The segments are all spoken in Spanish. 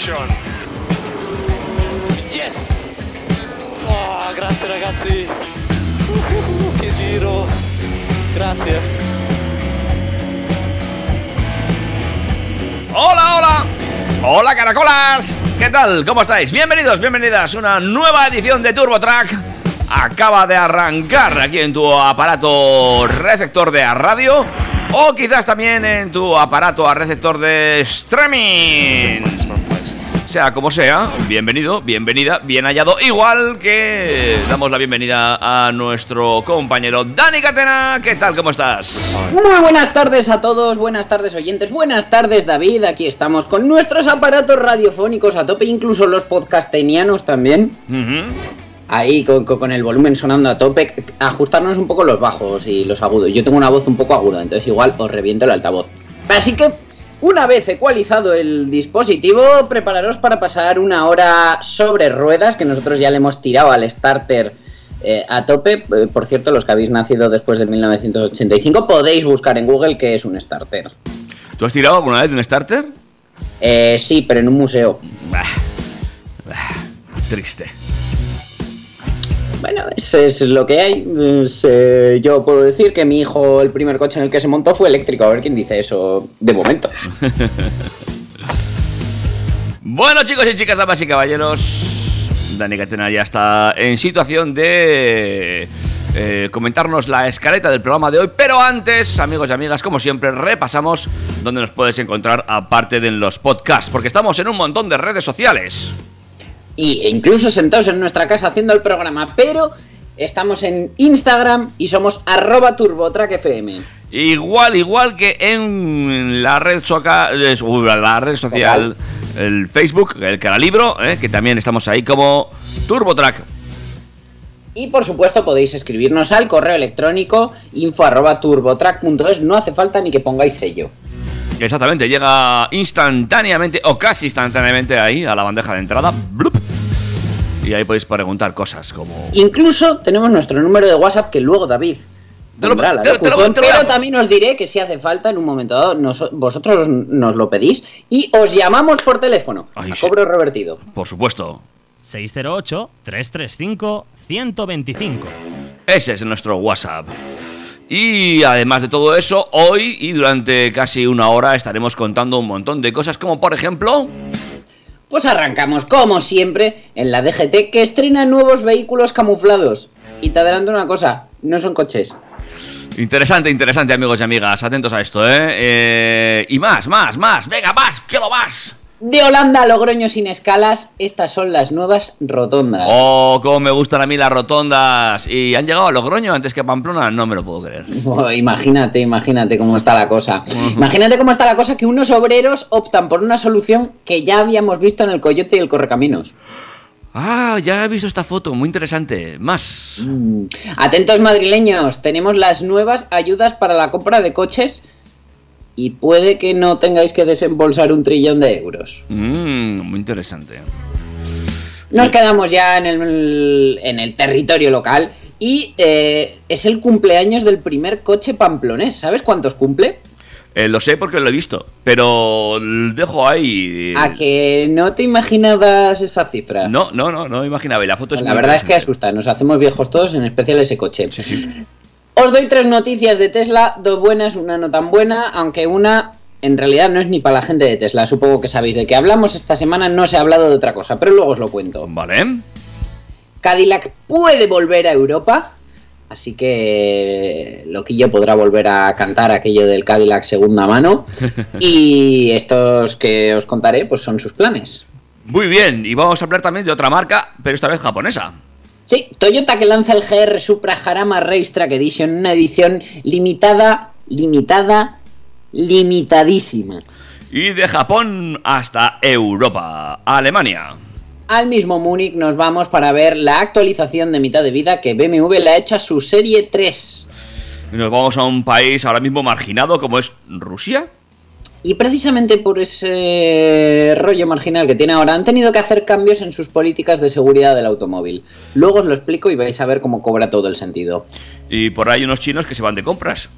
Yes! Oh, grazie ragazzi. Uh, che giro. Grazie. Hola, hola. Hola, caracolas. ¿Qué tal? ¿Cómo estáis? Bienvenidos, bienvenidas a una nueva edición de Turbo Track. Acaba de arrancar aquí en tu aparato receptor de radio o quizás también en tu aparato a receptor de streaming. Sea como sea, bienvenido, bienvenida, bien hallado. Igual que damos la bienvenida a nuestro compañero Dani Catena. ¿Qué tal? ¿Cómo estás? Muy buenas tardes a todos, buenas tardes oyentes, buenas tardes David, aquí estamos con nuestros aparatos radiofónicos a tope, incluso los podcastenianos también, ahí con- con el volumen sonando a tope, ajustarnos un poco los bajos y los agudos, yo tengo una voz un poco aguda, entonces igual os reviento el altavoz. Así que, una vez ecualizado el dispositivo, prepararos para pasar una hora sobre ruedas, que nosotros ya le hemos tirado al starter eh, a tope. Eh, Por cierto, los que habéis nacido después de 1985, podéis buscar en Google qué es un starter. ¿Tú has tirado alguna vez de un starter? Eh, sí, pero en un museo. Bah, bah, triste. Bueno, eso es lo que hay. Es, eh, yo puedo decir que mi hijo, el primer coche en el que se montó fue eléctrico. A ver quién dice eso de momento. Bueno, chicos y chicas, damas y caballeros, Dani Catena ya está en situación de eh, comentarnos la escaleta del programa de hoy. Pero antes, amigos y amigas, como siempre, repasamos dónde nos puedes encontrar aparte de en los podcasts, porque estamos en un montón de redes sociales. Y e incluso sentados en nuestra casa haciendo el programa. Pero estamos en Instagram y somos arroba turbotrackfm. Igual, igual que en la red, soca- eh, la red social, el Facebook, el Caralibro, eh, que también estamos ahí como TurboTrack. Y por supuesto podéis escribirnos al correo electrónico info arroba turbotrack.es. No hace falta ni que pongáis sello. Exactamente, llega instantáneamente o casi instantáneamente ahí a la bandeja de entrada. blup, y ahí podéis preguntar cosas como. Incluso tenemos nuestro número de WhatsApp que luego David. Te lo- la te te lo- pero también os diré que si hace falta en un momento dado, nos- vosotros nos lo pedís y os llamamos por teléfono. Ay, a sí. cobro revertido. Por supuesto, 608-335-125. ese es nuestro WhatsApp. Y además de todo eso, hoy y durante casi una hora estaremos contando un montón de cosas, como por ejemplo. Pues arrancamos, como siempre, en la DGT que estrena nuevos vehículos camuflados. Y te adelanto una cosa, no son coches. Interesante, interesante, amigos y amigas. Atentos a esto, ¿eh? Eh, y más, más, más. Venga, más, que lo más. De Holanda a Logroño sin escalas, estas son las nuevas rotondas. Oh, cómo me gustan a mí las rotondas. ¿Y han llegado a Logroño antes que a Pamplona? No me lo puedo creer. Oh, imagínate, imagínate cómo está la cosa. Imagínate cómo está la cosa que unos obreros optan por una solución que ya habíamos visto en el Coyote y el Correcaminos. Ah, ya he visto esta foto, muy interesante. Más. Mm. Atentos madrileños, tenemos las nuevas ayudas para la compra de coches y puede que no tengáis que desembolsar un trillón de euros. Mm, muy interesante. Nos quedamos ya en el, en el territorio local y eh, es el cumpleaños del primer coche pamplonés. ¿Sabes cuántos cumple? Eh, lo sé porque lo he visto, pero dejo ahí. A que no te imaginabas esa cifra. No, no, no, no imaginaba. Y la foto es la muy verdad es que asusta, nos hacemos viejos todos, en especial ese coche. Sí, sí. Os doy tres noticias de Tesla, dos buenas, una no tan buena, aunque una en realidad no es ni para la gente de Tesla, supongo que sabéis. De que hablamos esta semana no se ha hablado de otra cosa, pero luego os lo cuento. Vale. Cadillac puede volver a Europa, así que Loquillo podrá volver a cantar aquello del Cadillac segunda mano. Y estos que os contaré, pues son sus planes. Muy bien, y vamos a hablar también de otra marca, pero esta vez japonesa. Sí, Toyota que lanza el GR Supra Harama Racetrack Edition, una edición limitada, limitada, limitadísima. Y de Japón hasta Europa, Alemania. Al mismo Múnich nos vamos para ver la actualización de mitad de vida que BMW le ha hecho a su Serie 3. Y nos vamos a un país ahora mismo marginado como es Rusia. Y precisamente por ese rollo marginal que tiene ahora, han tenido que hacer cambios en sus políticas de seguridad del automóvil. Luego os lo explico y vais a ver cómo cobra todo el sentido. Y por ahí unos chinos que se van de compras.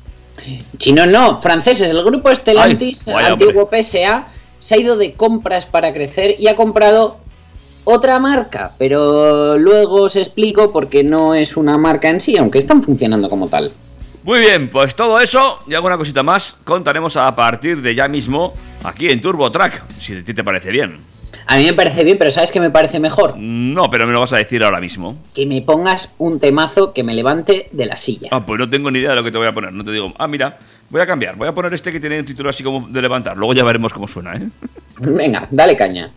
Chinos no, franceses. El grupo Stellantis, Ay, vaya antiguo PSA, se ha ido de compras para crecer y ha comprado otra marca. Pero luego os explico porque no es una marca en sí, aunque están funcionando como tal. Muy bien, pues todo eso y alguna cosita más contaremos a partir de ya mismo aquí en Turbo Track, si a ti te parece bien. A mí me parece bien, pero ¿sabes qué me parece mejor? No, pero me lo vas a decir ahora mismo. Que me pongas un temazo que me levante de la silla. Ah, pues no tengo ni idea de lo que te voy a poner. No te digo, ah, mira, voy a cambiar. Voy a poner este que tiene un título así como de levantar. Luego ya veremos cómo suena, ¿eh? Venga, dale caña.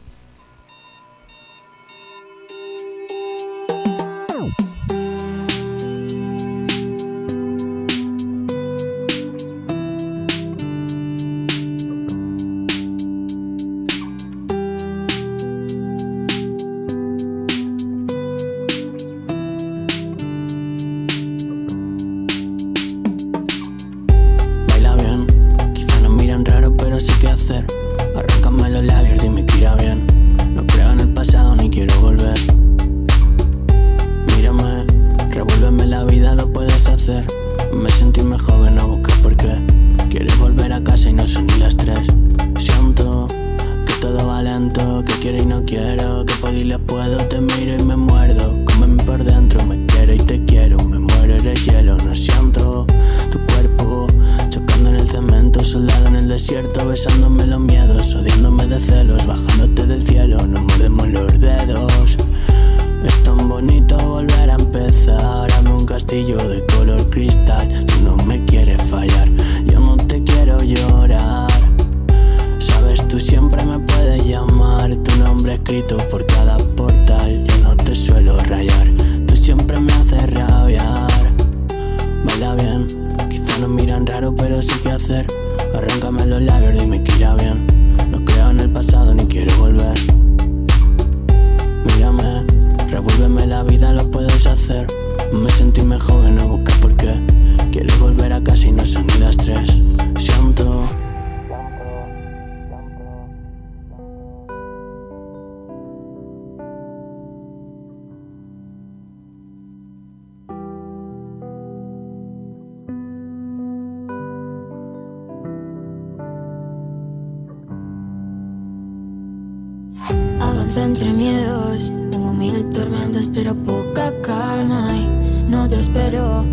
Pero poca calma y no te espero.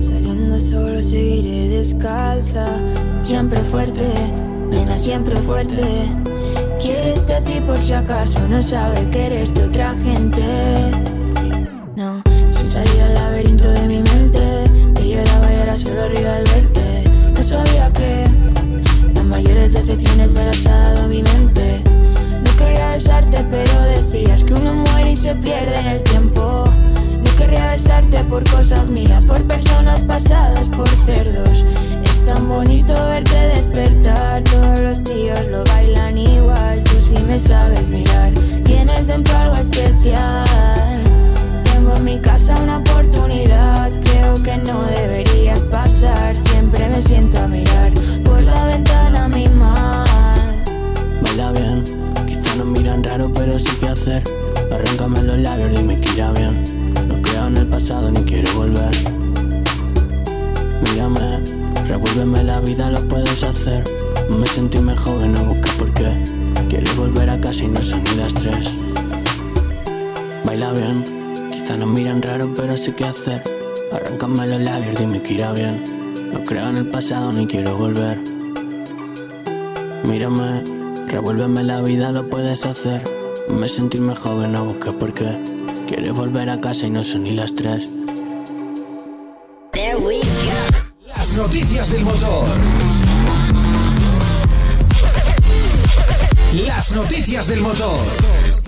Saliendo solo seguiré descalza, siempre fuerte, nena siempre fuerte. Quiererte a ti por si acaso no sabe quererte otra gente. No, sin salida al laberinto de mi mente, te lloraba y era solo río al verte. No sabía que las mayores decepciones me las ha dado mi mente. No quería besarte, pero decías que uno muere y se pierde en el por cosas mías, por personas pasadas, por cerdos. Es tan bonito verte despertar, todos los tíos lo bailan igual. Tú sí me sabes mirar, tienes dentro algo especial. Tengo en mi casa una oportunidad, creo que no deberías pasar. Siempre me siento a mirar por la ventana mi mal. Baila bien, quizá nos miran raro, pero sí que hacer. Arráncame los labios, dime que irá bien. En el pasado ni quiero volver. Mírame, revuélveme la vida, lo puedes hacer. Me sentí mejor, no busques por qué. Quieres volver a casa y no son ni las tres. Baila bien, quizá nos miran raro, pero sí que hacer. Arráncame los labios, dime que irá bien. No creo en el pasado ni quiero volver. Mírame, revuélveme la vida, lo puedes hacer. Me sentirme joven, no busques por qué. Quieres volver a casa y no son ni las tres. Las noticias del motor. Las noticias del motor.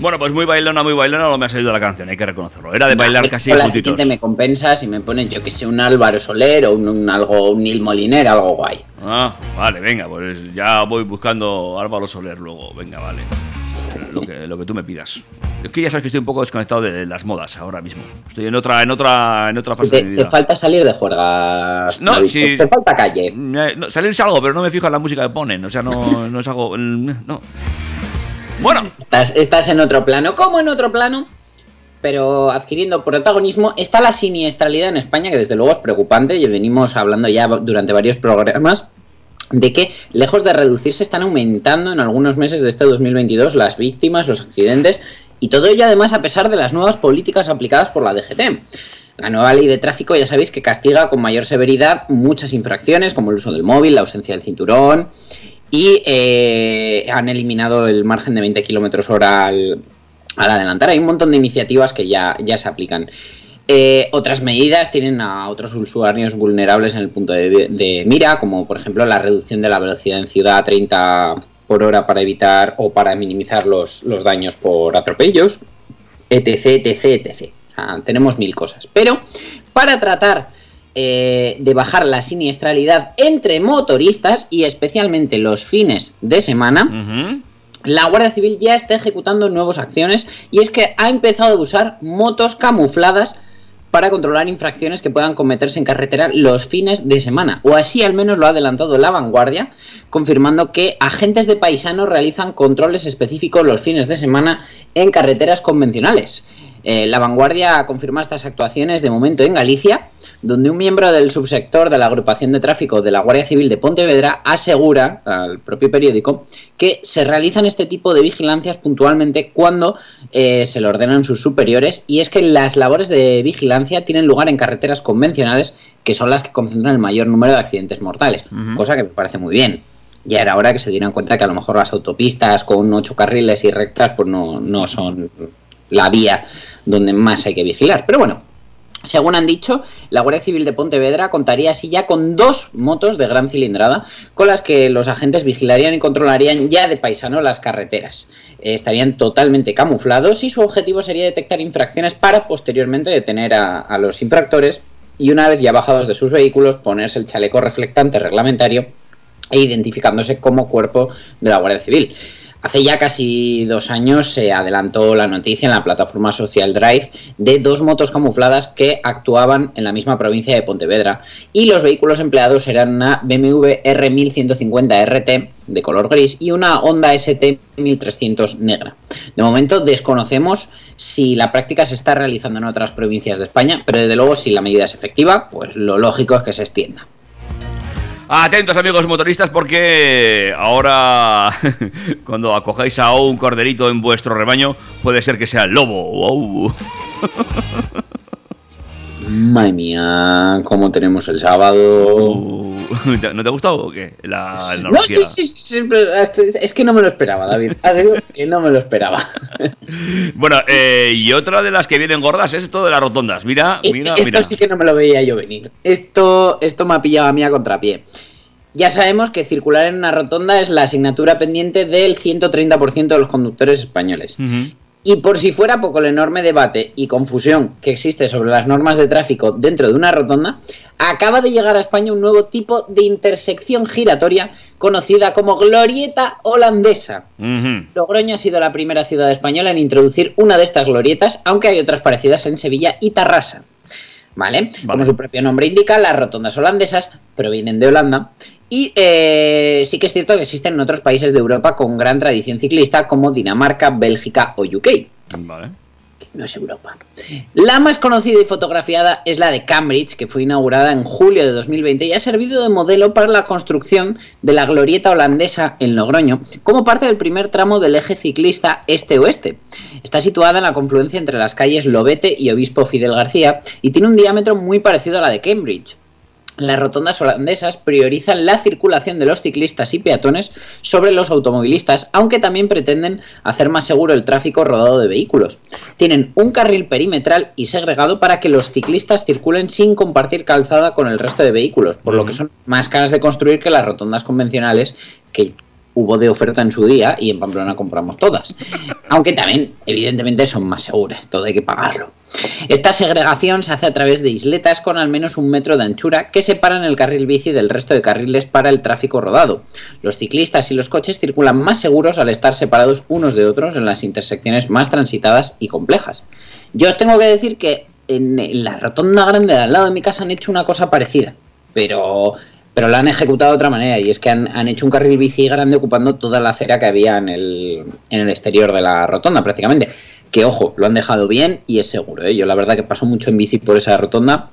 Bueno, pues muy bailona, muy bailona no me ha salido la canción, hay que reconocerlo. Era de bailar casi la juntitos. siguiente me compensas y me pones, yo que sé, un Álvaro Soler o un, un algo, un Nil Moliner, algo guay. Ah, vale, venga, pues ya voy buscando Álvaro Soler luego. Venga, vale. Lo que, lo que tú me pidas. Es que ya sabes que estoy un poco desconectado de las modas ahora mismo. Estoy en otra, en otra, en otra fase de Te, mi te vida. falta salir de juerga. No, David, sí. Te falta calle. Eh, no, salirse algo, pero no me fijo en la música que ponen. O sea, no, no es algo. mm, No. Bueno, Estás, en otro plano. ¿Cómo en otro plano? Pero adquiriendo protagonismo está la siniestralidad en España, que desde luego es preocupante. Y venimos hablando ya durante varios programas de que, lejos de reducirse, están aumentando en algunos meses de este 2022 las víctimas, los accidentes, y todo ello además a pesar de las nuevas políticas aplicadas por la DGT. La nueva ley de tráfico ya sabéis que castiga con mayor severidad muchas infracciones, como el uso del móvil, la ausencia del cinturón, y eh, han eliminado el margen de 20 kilómetros hora al, al adelantar. Hay un montón de iniciativas que ya, ya se aplican. Eh, otras medidas tienen a otros usuarios vulnerables en el punto de, mira, como por ejemplo la reducción de la velocidad en ciudad a 30 por hora para evitar o para minimizar los, los daños por atropellos, etc, etc, etc. O sea, tenemos mil cosas. Pero para tratar eh, de bajar la siniestralidad entre motoristas y especialmente los fines de semana, la Guardia Civil ya está ejecutando nuevas acciones y es que ha empezado a usar motos camufladas para controlar infracciones que puedan cometerse en carretera los fines de semana. O así al menos lo ha adelantado la vanguardia, confirmando que agentes de paisanos realizan controles específicos los fines de semana en carreteras convencionales. Eh, la vanguardia confirma estas actuaciones de momento en Galicia, donde un miembro del subsector de la agrupación de tráfico de la Guardia Civil de Pontevedra asegura al propio periódico que se realizan este tipo de vigilancias puntualmente cuando eh, se le ordenan sus superiores y es que las labores de vigilancia tienen lugar en carreteras convencionales que son las que concentran el mayor número de accidentes mortales, cosa que me parece muy bien. Ya era hora que se dieran cuenta que a lo mejor las autopistas con ocho carriles y rectas pues no, no son la vía donde más hay que vigilar. Pero bueno, según han dicho, la Guardia Civil de Pontevedra contaría así ya con dos motos de gran cilindrada con las que los agentes vigilarían y controlarían ya de paisano las carreteras. Eh, estarían totalmente camuflados y su objetivo sería detectar infracciones para posteriormente detener a, a los infractores y una vez ya bajados de sus vehículos ponerse el chaleco reflectante reglamentario e identificándose como cuerpo de la Guardia Civil. Hace ya casi dos años se adelantó la noticia en la plataforma Social Drive de dos motos camufladas que actuaban en la misma provincia de Pontevedra y los vehículos empleados eran una BMW R1150 RT de color gris y una Honda ST 1300 negra. De momento desconocemos si la práctica se está realizando en otras provincias de España, pero desde luego si la medida es efectiva, pues lo lógico es que se extienda. Atentos amigos motoristas porque ahora cuando acojáis a un corderito en vuestro rebaño puede ser que sea el lobo. Wow. Madre mía, cómo tenemos el sábado. Uh, ¿No te ha gustado o qué? La, No, sí, sí, sí, es que no me lo esperaba, David. Que no me lo esperaba. Bueno, eh, y otra de las que vienen gordas es esto de las rotondas. Mira, Este- mira, esto mira. sí que no me lo veía yo venir. Esto, esto me ha pillado a mí a contrapié. Ya sabemos que circular en una rotonda es la asignatura pendiente del 130% de los conductores españoles. Ujú. Y por si fuera poco el enorme debate y confusión que existe sobre las normas de tráfico dentro de una rotonda, acaba de llegar a España un nuevo tipo de intersección giratoria conocida como glorieta holandesa. Logroño ha sido la primera ciudad española en introducir una de estas glorietas, aunque hay otras parecidas en Sevilla y Tarrasa. ¿Vale? Como su propio nombre indica, las rotondas holandesas provienen de Holanda. Y eh, sí que es cierto que existen en otros países de Europa con gran tradición ciclista como Dinamarca, Bélgica o UK. Vale. no es Europa. La más conocida y fotografiada es la de Cambridge, que fue inaugurada en julio de 2020 y ha servido de modelo para la construcción de la glorieta holandesa en Logroño, como parte del primer tramo del eje ciclista este-oeste. Está situada en la confluencia entre las calles Lobete y Obispo Fidel García y tiene un diámetro muy parecido a la de Cambridge las rotondas holandesas priorizan la circulación de los ciclistas y peatones sobre los automovilistas, aunque también pretenden hacer más seguro el tráfico rodado de vehículos. Tienen un carril perimetral y segregado para que los ciclistas circulen sin compartir calzada con el resto de vehículos, por lo que son más caras de construir que las rotondas convencionales que hubo de oferta en su día y en Pamplona compramos todas. Aunque también, evidentemente, son más seguras, todo hay que pagarlo. Esta segregación se hace a través de isletas con al menos un metro de anchura que separan el carril bici del resto de carriles para el tráfico rodado. Los ciclistas y los coches circulan más seguros al estar separados unos de otros en las intersecciones más transitadas y complejas. Yo os tengo que decir que en la rotonda grande de al lado de mi casa han hecho una cosa parecida, pero pero la han ejecutado de otra manera y es que han, hecho un carril bici grande ocupando toda la acera que había en el, en el exterior de la rotonda prácticamente. Que ojo, lo han dejado bien y es seguro. ¿eh? Yo la verdad que paso mucho en bici por esa rotonda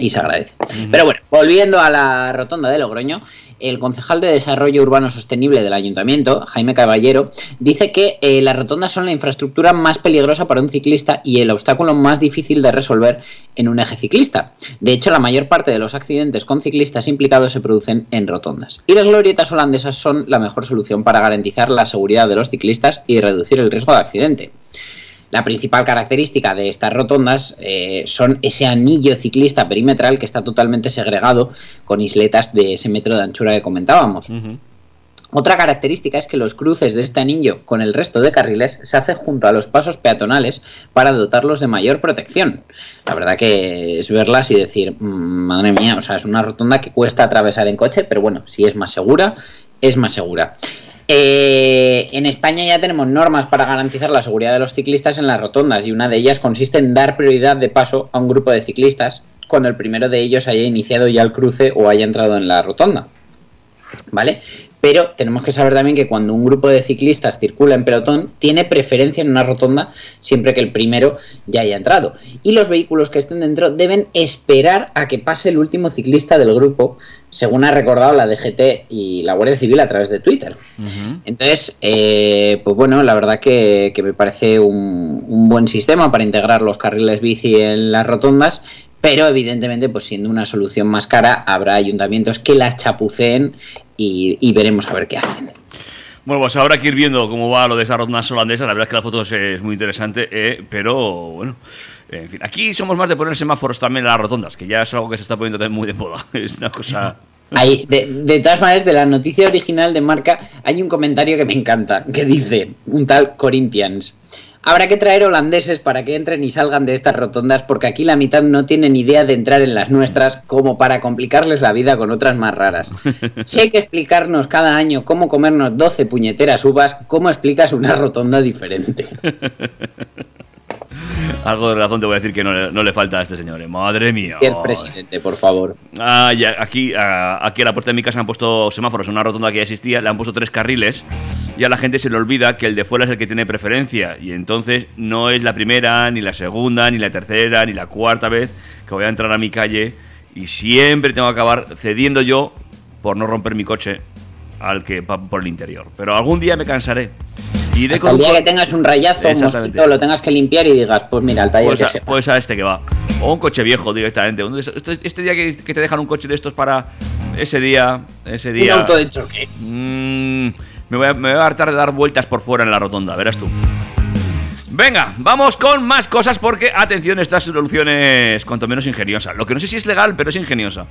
y se agradece. Pero bueno, volviendo a la rotonda de Logroño, el concejal de Desarrollo Urbano Sostenible del Ayuntamiento, Jaime Caballero, dice que eh, las rotondas son la infraestructura más peligrosa para un ciclista y el obstáculo más difícil de resolver en un eje ciclista. De hecho, la mayor parte de los accidentes con ciclistas implicados se producen en rotondas. Y las glorietas holandesas son la mejor solución para garantizar la seguridad de los ciclistas y reducir el riesgo de accidente. La principal característica de estas rotondas eh, son ese anillo ciclista perimetral que está totalmente segregado con isletas de ese metro de anchura que comentábamos. Otra característica es que los cruces de este anillo con el resto de carriles se hacen junto a los pasos peatonales para dotarlos de mayor protección. La verdad que es verlas y decir, mm, madre mía, o sea, es una rotonda que cuesta atravesar en coche, pero bueno, si es más segura, es más segura. Eh, en España ya tenemos normas para garantizar la seguridad de los ciclistas en las rotondas y una de ellas consiste en dar prioridad de paso a un grupo de ciclistas cuando el primero de ellos haya iniciado ya el cruce o haya entrado en la rotonda. ¿Vale? Pero tenemos que saber también que cuando un grupo de ciclistas circula en pelotón, tiene preferencia en una rotonda siempre que el primero ya haya entrado. Y los vehículos que estén dentro deben esperar a que pase el último ciclista del grupo, según ha recordado la DGT y la Guardia Civil a través de Twitter. Entonces, eh, pues bueno, la verdad que, me parece un, un buen sistema para integrar los carriles bici en las rotondas, pero evidentemente, pues siendo una solución más cara, habrá ayuntamientos que las chapuceen y, veremos a ver qué hacen. Bueno, pues habrá que ir viendo cómo va lo de esa ronda holandesa. La verdad es que la foto es, muy interesante, eh, pero bueno. En fin, aquí somos más de poner semáforos también en las rotondas, que ya es algo que se está poniendo también muy de moda. Es una cosa. Hay, de, de, todas maneras, de la noticia original de marca, hay un comentario que me encanta, que dice, un tal Corinthians. Habrá que traer holandeses para que entren y salgan de estas rotondas porque aquí la mitad no tienen idea de entrar en las nuestras como para complicarles la vida con otras más raras. Si hay que explicarnos cada año cómo comernos 12 puñeteras uvas, ¿cómo explicas una rotonda diferente? Algo de razón te voy a decir que no, le falta a este señor. ¿eh? Madre mía. el presidente, por favor. Ah, aquí, ah, aquí a la puerta de mi casa han puesto semáforos en una rotonda que ya existía, le han puesto tres carriles y a la gente se le olvida que el de fuera es el que tiene preferencia y entonces no es la primera, ni la segunda, ni la tercera, ni la cuarta vez que voy a entrar a mi calle y siempre tengo que acabar cediendo yo por no romper mi coche al que por el interior. Pero algún día me cansaré. Hasta el día que tengas un rayazo, un lo tengas que limpiar y digas, pues mira, el taller pues que a, Pues a este que va. O un coche viejo directamente. Este, este día que, te dejan un coche de estos para ese día. Ese día. Un auto de choque. Mmm, me, voy a, me voy a hartar de dar vueltas por fuera en la rotonda, verás tú. Venga, vamos con más cosas porque, atención, esta solución es cuanto menos ingeniosa. Lo que no sé si es legal, pero es ingeniosa.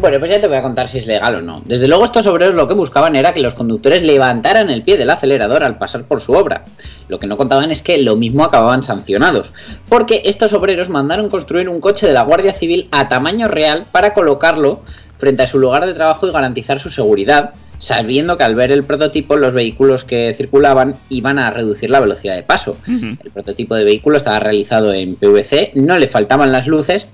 Bueno, pues ya te voy a contar si es legal o no. Desde luego estos obreros lo que buscaban era que los conductores levantaran el pie del acelerador al pasar por su obra. Lo que no contaban es que lo mismo acababan sancionados, porque estos obreros mandaron construir un coche de la Guardia Civil a tamaño real para colocarlo frente a su lugar de trabajo y garantizar su seguridad, sabiendo que al ver el prototipo los vehículos que circulaban iban a reducir la velocidad de paso. El prototipo de vehículo estaba realizado en PVC, no le faltaban las luces,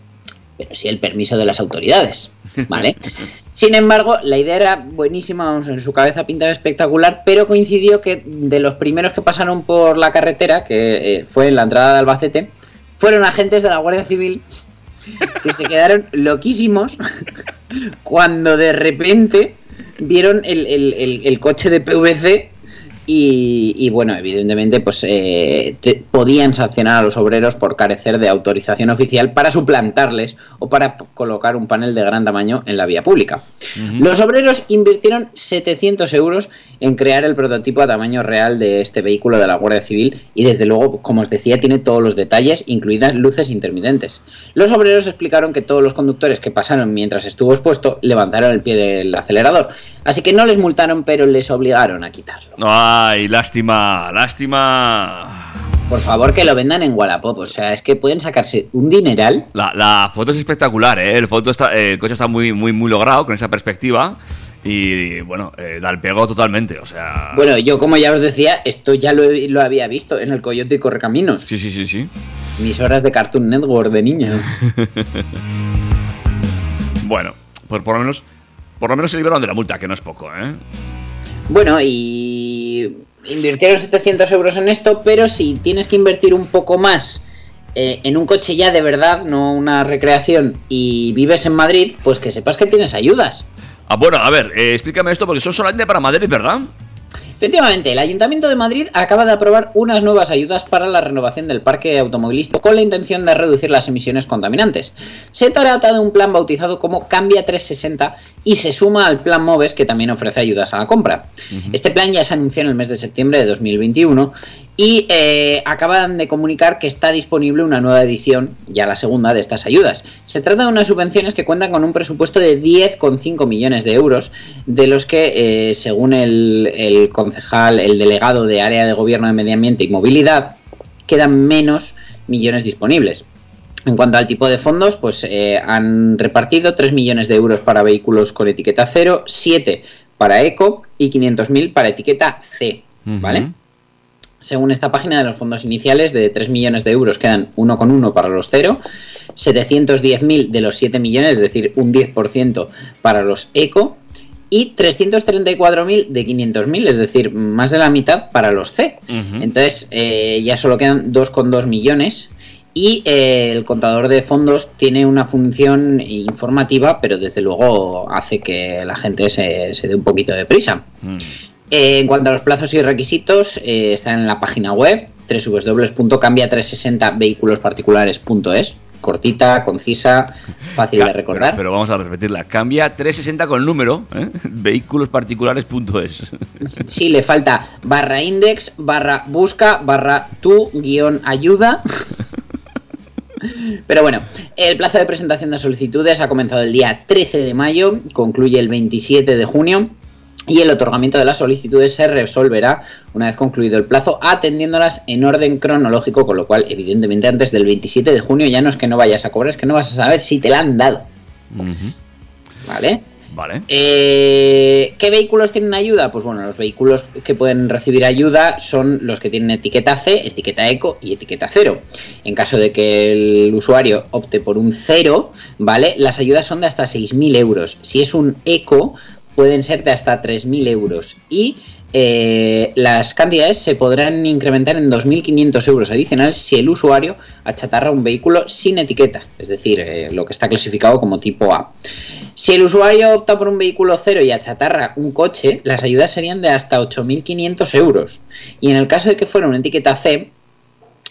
pero sí el permiso de las autoridades, ¿vale? Sin embargo, la idea era buenísima, vamos, en su cabeza pintaba espectacular, pero coincidió que de los primeros que pasaron por la carretera, que eh, fue en la entrada de Albacete, fueron agentes de la Guardia Civil que se quedaron loquísimos cuando de repente vieron el, el- el- coche de PVC y, y, bueno, evidentemente pues eh, te- podían sancionar a los obreros por carecer de autorización oficial para suplantarles o para colocar un panel de gran tamaño en la vía pública. Los obreros invirtieron 700 euros en crear el prototipo a tamaño real de este vehículo de la Guardia Civil y desde luego, como os decía, tiene todos los detalles, incluidas luces intermitentes. Los obreros explicaron que todos los conductores que pasaron mientras estuvo expuesto levantaron el pie del acelerador, así que no les multaron pero les obligaron a quitarlo. Ay, lástima, lástima. Por favor, que lo vendan en Wallapop, o sea, es que pueden sacarse un dineral. La, la foto es espectacular, ¿eh? El, foto está, el coche está muy, muy, muy logrado con esa perspectiva. Y bueno, eh, da el pego totalmente, o sea. Bueno, yo como ya os decía, esto ya lo, había visto en el Coyote y Correcaminos. Sí, sí, sí, sí. Mis horas de Cartoon Network de niño. Bueno, pues por lo menos. Por lo menos se libraron de la multa, que no es poco, ¿eh? Bueno, y invirtieron 700 euros en esto, pero si tienes que invertir un poco más eh, en un coche ya de verdad, no una recreación, y vives en Madrid, pues que sepas que tienes ayudas. Ah, bueno, a ver, eh, explícame esto porque son solamente para Madrid, ¿verdad? Efectivamente, el Ayuntamiento de Madrid acaba de aprobar unas nuevas ayudas para la renovación del parque automovilístico con la intención de reducir las emisiones contaminantes. Se trata de un plan bautizado como Cambia 360 y se suma al plan Moves que también ofrece ayudas a la compra. Este plan ya se anunció en el mes de septiembre de 2021 y eh, acaban de comunicar que está disponible una nueva edición, ya la segunda, de estas ayudas. Se trata de unas subvenciones que cuentan con un presupuesto de 10,5 millones de euros, de los que, eh, según el, el concejal, el delegado de Área de Gobierno de Medio Ambiente y Movilidad, quedan menos millones disponibles. En cuanto al tipo de fondos, pues eh, han repartido 3 millones de euros para vehículos con etiqueta 0, 7 para eco y 500.000 para etiqueta C, ¿vale? Según esta página de los fondos iniciales, de 3 millones de euros quedan 1,1 para los 0, 710.000 de los 7 millones, es decir, un 10% para los eco, y 334.000 de 500.000, es decir, más de la mitad para los C. Entonces, eh, ya solo quedan 2,2 millones. Y eh, el contador de fondos tiene una función informativa, pero desde luego hace que la gente se, se dé un poquito de prisa. Eh, en cuanto a los plazos y requisitos, están en la página web www.cambia360vehiculosparticulares.es. Cortita, concisa, fácil de recordar. Pero, pero vamos a repetirla. Cambia 360 con el número, ¿eh? Vehículosparticulares.es. Sí, le falta barra index, barra busca, barra tu guion ayuda. Pero bueno, el plazo de presentación de solicitudes ha comenzado el día 13 de mayo, concluye el 27 de junio y el otorgamiento de las solicitudes se resolverá una vez concluido el plazo, atendiéndolas en orden cronológico, con lo cual, evidentemente, antes del 27 de junio ya no es que no vayas a cobrar, es que no vas a saber si te la han dado. ¿Vale? Vale. Eh, ¿Qué vehículos tienen ayuda? Pues bueno, los vehículos que pueden recibir ayuda son los que tienen etiqueta C, etiqueta eco y etiqueta cero. En caso de que el usuario opte por un cero, ¿vale? Las ayudas son de hasta 6.000 euros. Si es un eco, pueden ser de hasta 3.000 euros. Y eh, las cantidades se podrán incrementar en 2.500 euros adicionales si el usuario achatarra un vehículo sin etiqueta, es decir, eh, lo que está clasificado como tipo A. Si el usuario opta por un vehículo cero y achatarra un coche, las ayudas serían de hasta 8.500 euros. Y en el caso de que fuera una etiqueta C,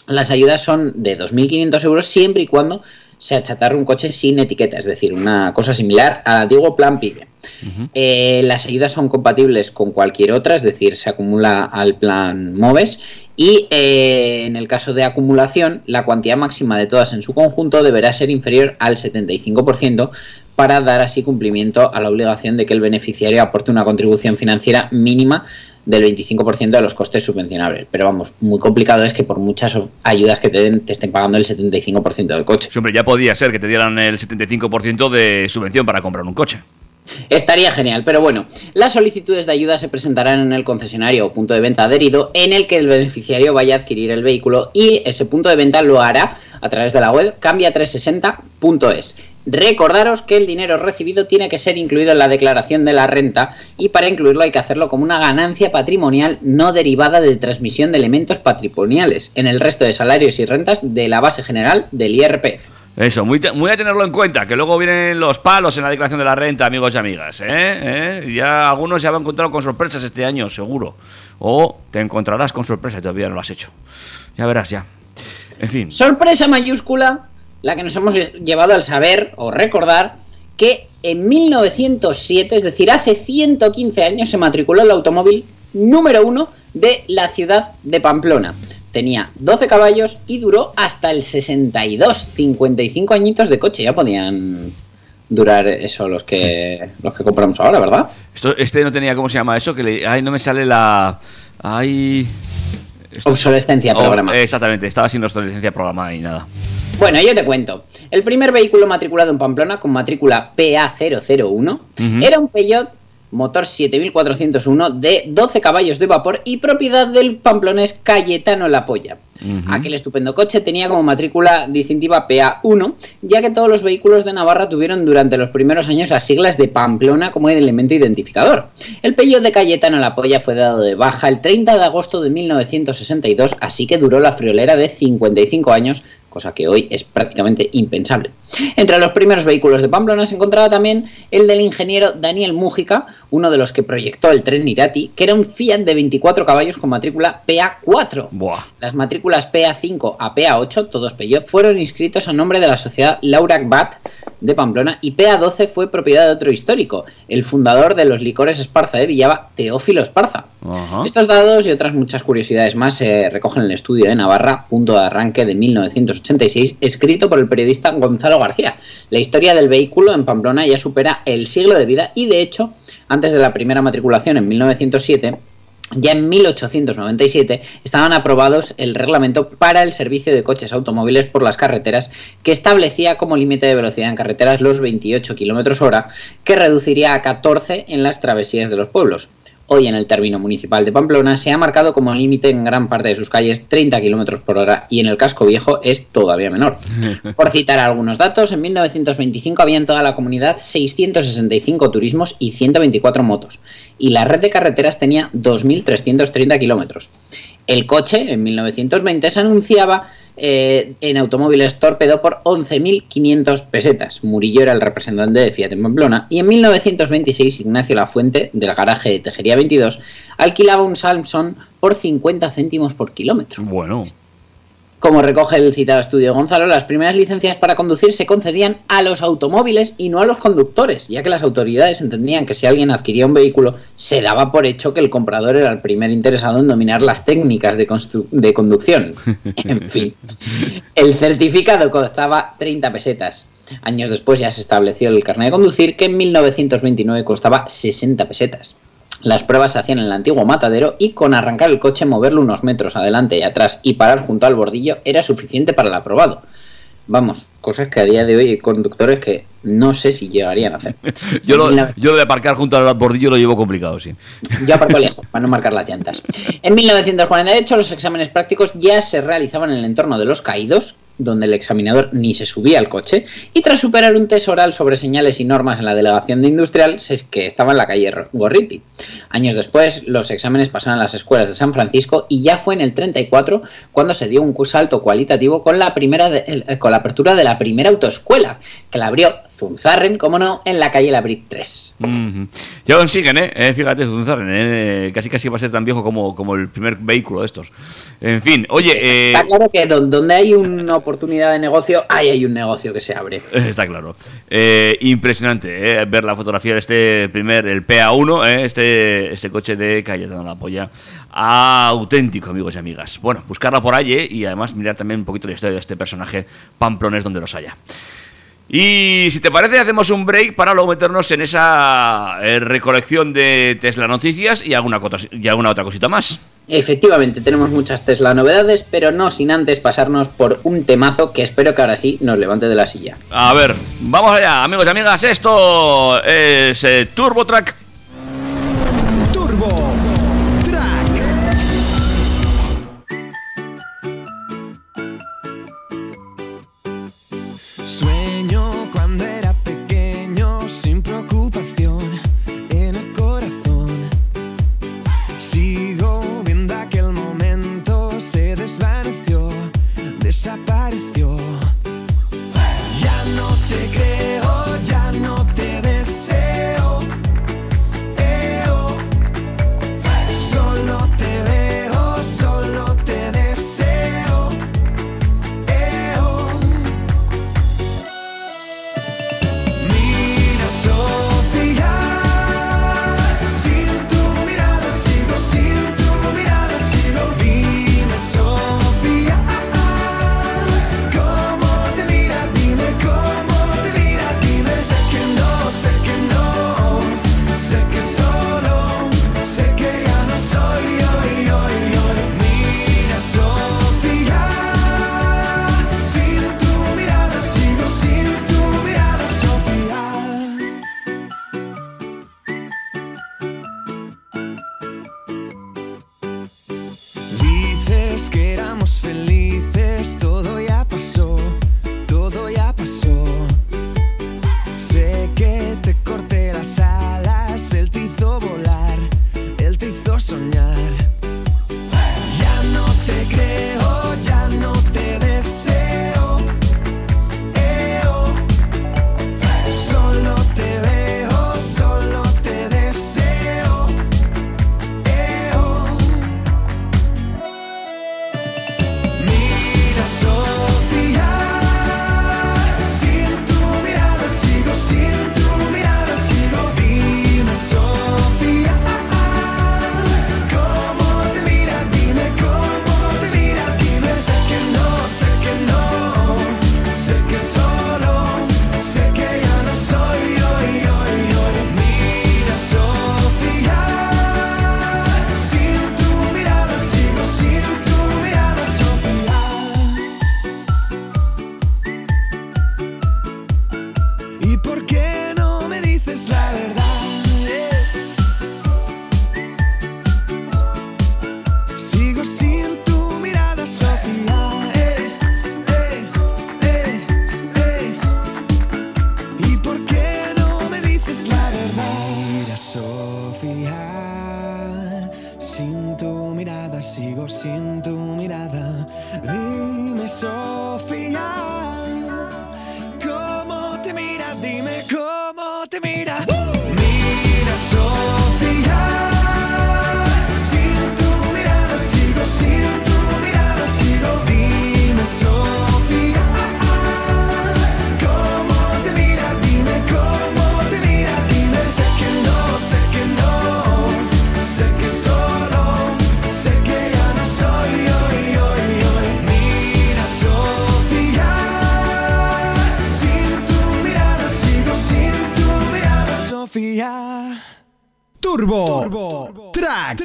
las ayudas son de 2.500 euros siempre y cuando se achatarre un coche sin etiqueta, es decir, una cosa similar al antiguo plan PIBE. Eh, las ayudas son compatibles con cualquier otra, es decir, se acumula al plan MOVES y eh, en el caso de acumulación, la cuantía máxima de todas en su conjunto deberá ser inferior al 75% para dar así cumplimiento a la obligación de que el beneficiario aporte una contribución financiera mínima del 25% de los costes subvencionables. Pero vamos, muy complicado es que por muchas ayudas que te den te estén pagando el 75% del coche. Siempre ya podía ser que te dieran el 75% de subvención para comprar un coche. Estaría genial, pero bueno, las solicitudes de ayuda se presentarán en el concesionario o punto de venta adherido en el que el beneficiario vaya a adquirir el vehículo y ese punto de venta lo hará a través de la web cambia360.es. Recordaros que el dinero recibido tiene que ser incluido en la declaración de la renta y para incluirlo hay que hacerlo como una ganancia patrimonial no derivada de transmisión de elementos patrimoniales en el resto de salarios y rentas de la base general del IRPF. Eso, muy, muy a tenerlo en cuenta, que luego vienen los palos en la declaración de la renta, amigos y amigas. ¿eh? ¿Eh? Ya algunos se han encontrado con sorpresas este año, seguro. O te encontrarás con sorpresa y todavía no lo has hecho. Ya verás, ya. En fin. Sorpresa mayúscula, la que nos hemos llevado al saber o recordar que en 1907, es decir, hace 115 años, se matriculó el automóvil número uno de la ciudad de Pamplona. Tenía 12 caballos y duró hasta el 62, 55 añitos de coche. Ya podían durar eso los que los que compramos ahora, ¿verdad? Esto, este no tenía, ¿cómo se llama eso? Que le, ay, no me sale la... Ay... esto- Obsolescencia Oh, programada. exactamente, estaba sin obsolescencia programada y nada. Bueno, yo te cuento. El primer vehículo matriculado en Pamplona con matrícula PA001 Ujú. era un Peugeot motor 7401 de 12 caballos de vapor y propiedad del pamplonés Cayetano La Polla. Aquel estupendo coche tenía como matrícula distintiva PA1, ya que todos los vehículos de Navarra tuvieron durante los primeros años las siglas de Pamplona como elemento identificador. El Peugeot de Cayetano La Polla fue dado de baja el 30 de agosto de 1962, así que duró la friolera de 55 años, cosa que hoy es prácticamente impensable. Entre los primeros vehículos de Pamplona se encontraba también el del ingeniero Daniel Mújica, uno de los que proyectó el tren Irati, que era un Fiat de 24 caballos con matrícula PA4. Buah. Las matrículas PA5 a PA8, todos Peugeot, fueron inscritos a nombre de la sociedad Laura Bat de Pamplona y PA12 fue propiedad de otro histórico, el fundador de los licores Esparza de Villaba, Teófilo Esparza. Estos dados y otras muchas curiosidades más se recogen en el estudio de Navarra, punto de arranque de 1986, escrito por el periodista Gonzalo García. La historia del vehículo en Pamplona ya supera el siglo de vida y de hecho, antes de la primera matriculación en 1907, ya en 1897 estaban aprobados el reglamento para el servicio de coches automóviles por las carreteras que establecía como límite de velocidad en carreteras los 28 km hora, que reduciría a 14 en las travesías de los pueblos. Hoy en el término municipal de Pamplona se ha marcado como límite en gran parte de sus calles 30 km por hora y en el casco viejo es todavía menor. Por citar algunos datos, en 1925 había en toda la comunidad 665 turismos y 124 motos, y la red de carreteras tenía 2.330 kilómetros. El coche, en 1920, se anunciaba eh, en automóviles Torpedo por 11.500 pesetas. Murillo era el representante de Fiat en Pamplona. Y en 1926, Ignacio Lafuente, del garaje de Tejería 22, alquilaba un Samsung por 50 céntimos por kilómetro. Bueno. Como recoge el citado estudio Gonzalo, las primeras licencias para conducir se concedían a los automóviles y no a los conductores, ya que las autoridades entendían que si alguien adquiría un vehículo, se daba por hecho que el comprador era el primer interesado en dominar las técnicas de conducción. En fin, el certificado costaba 30 pesetas. Años después ya se estableció el carnet de conducir, que en 1929 costaba 60 pesetas. Las pruebas se hacían en el antiguo matadero y con arrancar el coche, moverlo unos metros adelante y atrás y parar junto al bordillo era suficiente para el aprobado. Vamos, cosas que a día de hoy hay conductores que no sé si llegarían a hacer. Yo lo, la- yo lo de aparcar junto al bordillo lo llevo complicado, sí. yo aparco lejos para no marcar las llantas. En 1948 los exámenes prácticos ya se realizaban en el entorno de los caídos, donde el examinador ni se subía al coche, y tras superar un test oral sobre señales y normas en la delegación de industrial, que estaba en la calle Gorriti. Años después, los exámenes pasaron a las escuelas de San Francisco y ya fue en el 34 cuando se dio un salto cualitativo con la, primera de- con la apertura de la primera autoescuela, que la abrió Zunzarren, como no, en la calle Labric 3. Ujú. Y aún siguen, ¿eh? Eh, fíjate, Zunzarren, ¿eh? Casi casi va a ser tan viejo como, como el primer vehículo de estos. En fin, oye, eh, Está claro que don- donde hay una oportunidad de negocio, ahí hay un negocio que se abre. Está claro. Eh, impresionante eh, ver la fotografía de este primer, el PA1, eh, este, este coche de Cayetano La Polla. Auténtico, amigos y amigas. Bueno, buscarla por eh, y además mirar también un poquito la historia de este personaje pamplones donde los haya. Y si te parece, hacemos un break para luego meternos en esa eh, recolección de Tesla Noticias y alguna, y alguna otra cosita más. Efectivamente, tenemos muchas Tesla novedades, pero no sin antes pasarnos por un temazo que espero que ahora sí nos levante de la silla. A ver, vamos allá, amigos y amigas. Esto es eh, Turbo Track. Turbo, Track.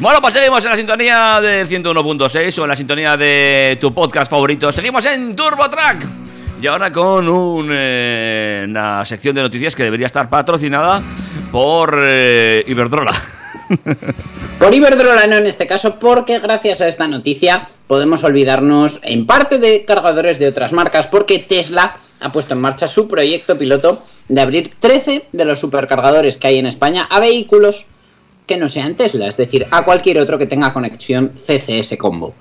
Bueno, pues seguimos en la sintonía del 101.6 o en la sintonía de tu podcast favorito. Seguimos en Turbo Track. Y ahora con un, eh, una sección de noticias que debería estar patrocinada por eh, Iberdrola. Por Iberdrola no en este caso, porque gracias a esta noticia podemos olvidarnos en parte de cargadores de otras marcas, porque Tesla ha puesto en marcha su proyecto piloto de abrir 13 de los supercargadores que hay en España a vehículos que no sean Tesla, es decir, a cualquier otro que tenga conexión CCS Combo.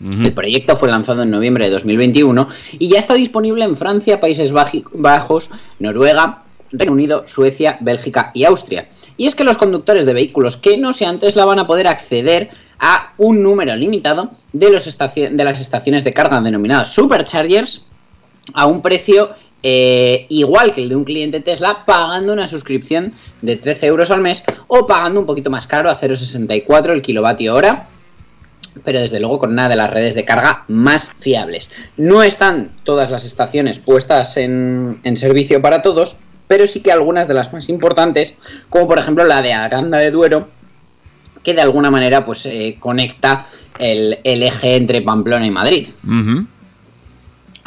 El proyecto fue lanzado en noviembre de 2021 y ya está disponible en Francia, Países Bajos, Noruega, Reino Unido, Suecia, Bélgica y Austria. Y es que los conductores de vehículos que no sean Tesla van a poder acceder a un número limitado de, los de las estaciones de carga denominadas superchargers a un precio eh, igual que el de un cliente Tesla, pagando una suscripción de 13 euros al mes o pagando un poquito más caro a 0,64 el kilovatio hora pero desde luego con una de las redes de carga más fiables. No están todas las estaciones puestas en, en servicio para todos, pero sí que algunas de las más importantes, como por ejemplo la de Aranda de Duero, que de alguna manera pues eh, conecta el, el eje entre Pamplona y Madrid.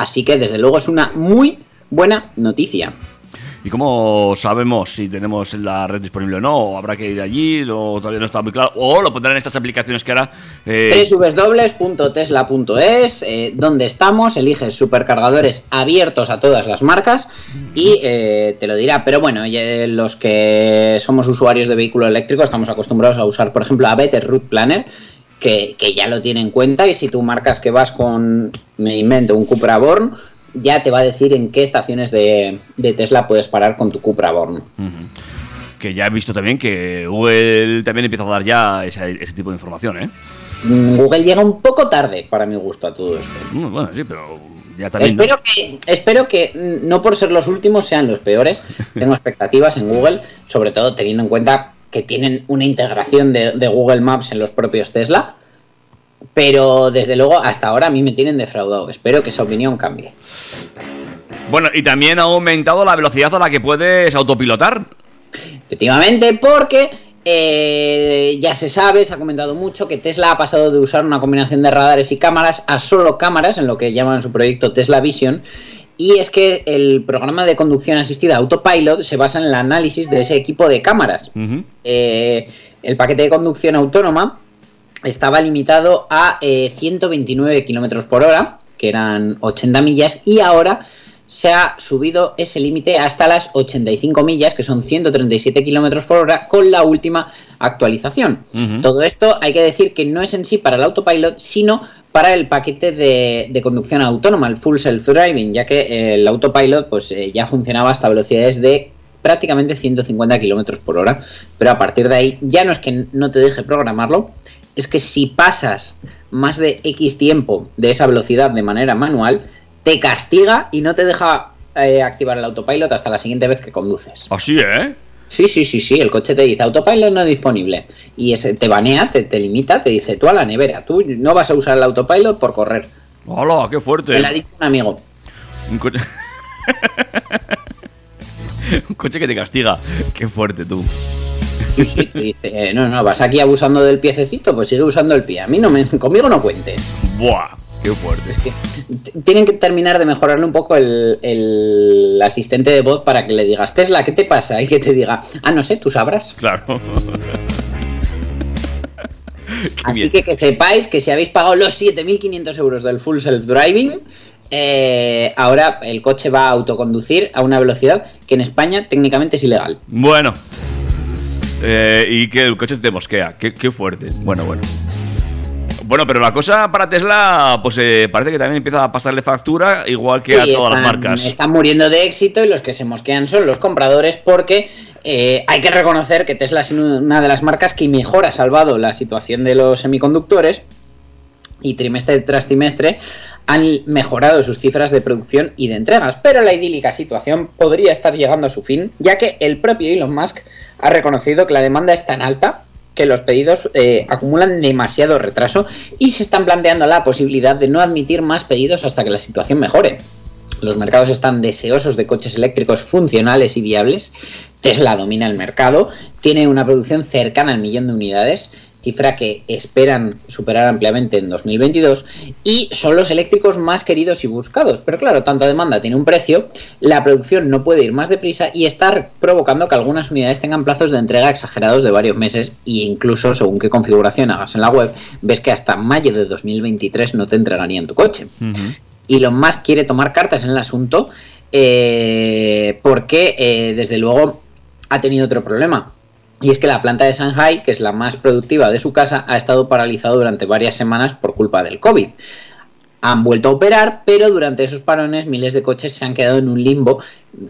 Así que desde luego es una muy buena noticia. ¿Y cómo sabemos si tenemos la red disponible o no? ¿O habrá que ir allí? ¿O todavía no está muy claro? ¿O lo pondrán en estas aplicaciones que ahora... eh, www.tesla.es, eh, donde estamos, eliges supercargadores abiertos a todas las marcas y eh, te lo dirá. Pero bueno, ya los que somos usuarios de vehículo eléctrico estamos acostumbrados a usar, por ejemplo, a Better Route Planner que, que ya lo tiene en cuenta y si tú marcas que vas con, me invento, un Cupra Born, ya te va a decir en qué estaciones de, de Tesla puedes parar con tu Cupra Born. Que ya he visto también que Google también empieza a dar ya ese, ese tipo de información, ¿eh? Mm, Google llega un poco tarde, para mi gusto, a todo esto. Mm, Bueno, sí, pero ya también... Espero que, espero que mm, no por ser los últimos sean los peores. Tengo expectativas en Google, sobre todo teniendo en cuenta que tienen una integración de, de Google Maps en los propios Tesla. Pero desde luego hasta ahora a mí me tienen defraudado. Espero que esa opinión cambie. Bueno, y también ha aumentado la velocidad a la que puedes autopilotar. Efectivamente, porque eh, ya se sabe, se ha comentado mucho que Tesla ha pasado de usar una combinación de radares y cámaras a solo cámaras en lo que llaman su proyecto Tesla Vision. Y es que el programa de conducción asistida Autopilot se basa en el análisis de ese equipo de cámaras. Eh, el paquete de conducción autónoma estaba limitado a eh, 129 kilómetros por hora, que eran 80 millas, y ahora se ha subido ese límite hasta las 85 millas, que son 137 kilómetros por hora, con la última actualización. Todo esto hay que decir que no es en sí para el autopilot, sino para el paquete de, de conducción autónoma, el full self-driving, ya que eh, el autopilot pues, eh, ya funcionaba hasta velocidades de prácticamente 150 kilómetros por hora, pero a partir de ahí ya no es que no te deje programarlo, es que si pasas más de X tiempo de esa velocidad de manera manual, te castiga y no te deja eh, activar el autopilot hasta la siguiente vez que conduces. Así, ¿eh? Sí, sí, sí, sí, el coche te dice autopilot no disponible. Y ese te banea, te, te limita, te dice tú a la nevera, tú no vas a usar el autopilot por correr. ¡Hola, qué fuerte! Me lo ha dicho un amigo. Un, co- Un coche que te castiga. Qué fuerte tú. Sí, sí, te dice, eh, no, no, vas aquí abusando del piececito, pues sigue usando el pie. A mí no me, conmigo no cuentes. Buah, qué fuerte. Es que tienen que terminar de mejorarle un poco el, el asistente de voz para que le digas, Tesla, ¿qué te pasa? Y que te diga, ah, no sé, tú sabrás. Claro. Así que que sepáis que si habéis pagado los 7.500 euros del full self-driving, eh, ahora el coche va a autoconducir a una velocidad que en España técnicamente es ilegal. Bueno. Eh, y que el coche te mosquea. Qué, qué fuerte. Bueno, bueno. Bueno, pero la cosa para Tesla, pues eh, parece que también empieza a pasarle factura, igual que a todas las marcas. Están muriendo de éxito y los que se mosquean son los compradores porque eh, hay que reconocer que Tesla es una de las marcas que mejor ha salvado la situación de los semiconductores y trimestre tras trimestre han mejorado sus cifras de producción y de entregas, pero la idílica situación podría estar llegando a su fin, ya que el propio Elon Musk ha reconocido que la demanda es tan alta que los pedidos eh, acumulan demasiado retraso y se están planteando la posibilidad de no admitir más pedidos hasta que la situación mejore. Los mercados están deseosos de coches eléctricos funcionales y viables. Tesla domina el mercado, tiene una producción cercana al millón de unidades, cifra que esperan superar ampliamente en 2022, y son los eléctricos más queridos y buscados. Pero claro, tanta demanda tiene un precio, la producción no puede ir más deprisa y está provocando que algunas unidades tengan plazos de entrega exagerados de varios meses e incluso según qué configuración hagas en la web, ves que hasta mayo de 2023 no te entregarían tu coche. Elon Musk quiere tomar cartas en el asunto eh, porque, eh, desde luego, ha tenido otro problema. Y es que la planta de Shanghai, que es la más productiva de su casa, ha estado paralizado durante varias semanas por culpa del COVID. Han vuelto a operar, pero durante esos parones miles de coches se han quedado en un limbo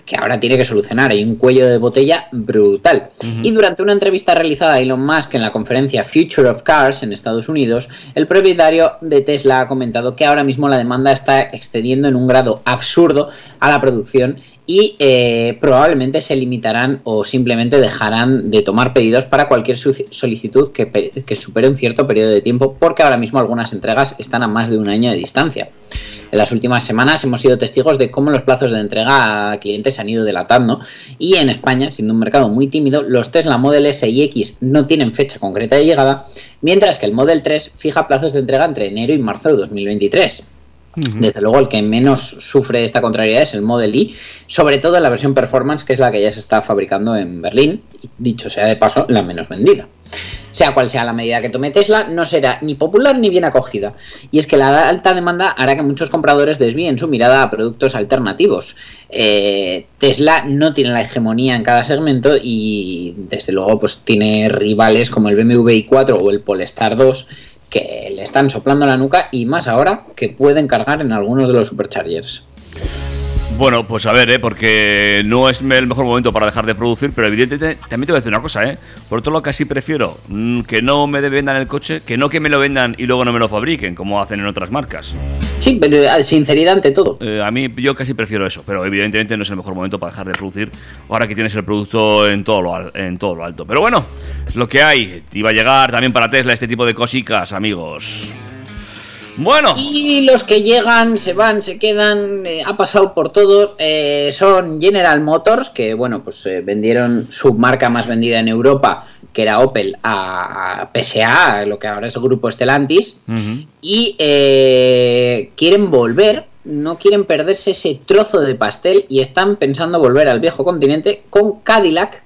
que ahora tiene que solucionar. Hay un cuello de botella brutal. Y durante una entrevista realizada a Elon Musk en la conferencia Future of Cars en Estados Unidos, el propietario de Tesla ha comentado que ahora mismo la demanda está excediendo en un grado absurdo a la producción y eh, probablemente se limitarán o simplemente dejarán de tomar pedidos para cualquier solicitud que, que supere un cierto periodo de tiempo porque ahora mismo algunas entregas están a más de un año de distancia. En las últimas semanas hemos sido testigos de cómo los plazos de entrega a clientes se han ido dilatando y en España, siendo un mercado muy tímido, los Tesla Model S y X no tienen fecha concreta de llegada, mientras que el Model 3 fija plazos de entrega entre enero y marzo de 2023. Desde luego, el que menos sufre esta contrariedad es el Model Y, sobre todo en la versión Performance, que es la que ya se está fabricando en Berlín, y dicho sea de paso, la menos vendida. Sea cual sea la medida que tome Tesla, no será ni popular ni bien acogida. Y es que la alta demanda hará que muchos compradores desvíen su mirada a productos alternativos. Eh, Tesla no tiene la hegemonía en cada segmento y desde luego pues tiene rivales como el BMW i4 o el Polestar 2 que le están soplando la nuca y más ahora que pueden cargar en algunos de los superchargers. Bueno, pues a ver, ¿eh? porque no es el mejor momento para dejar de producir, pero evidentemente también te voy a decir una cosa, ¿eh? Por otro lado, casi prefiero mm, que no me vendan el coche, que no que me lo vendan y luego no me lo fabriquen, como hacen en otras marcas. Sí, pero eh, sinceridad ante todo. Eh, a mí yo casi prefiero eso, pero evidentemente no es el mejor momento para dejar de producir ahora que tienes el producto en todo lo, al- en todo lo alto. Pero bueno, es lo que hay. Iba a llegar también para Tesla este tipo de cosicas, amigos. Bueno. Y los que llegan, se van, se quedan, eh, ha pasado por todos, eh, son General Motors, que bueno, pues eh, vendieron su marca más vendida en Europa, que era Opel, a, a PSA, lo que ahora es el grupo Stellantis, y quieren volver, no quieren perderse ese trozo de pastel y están pensando volver al viejo continente con Cadillac,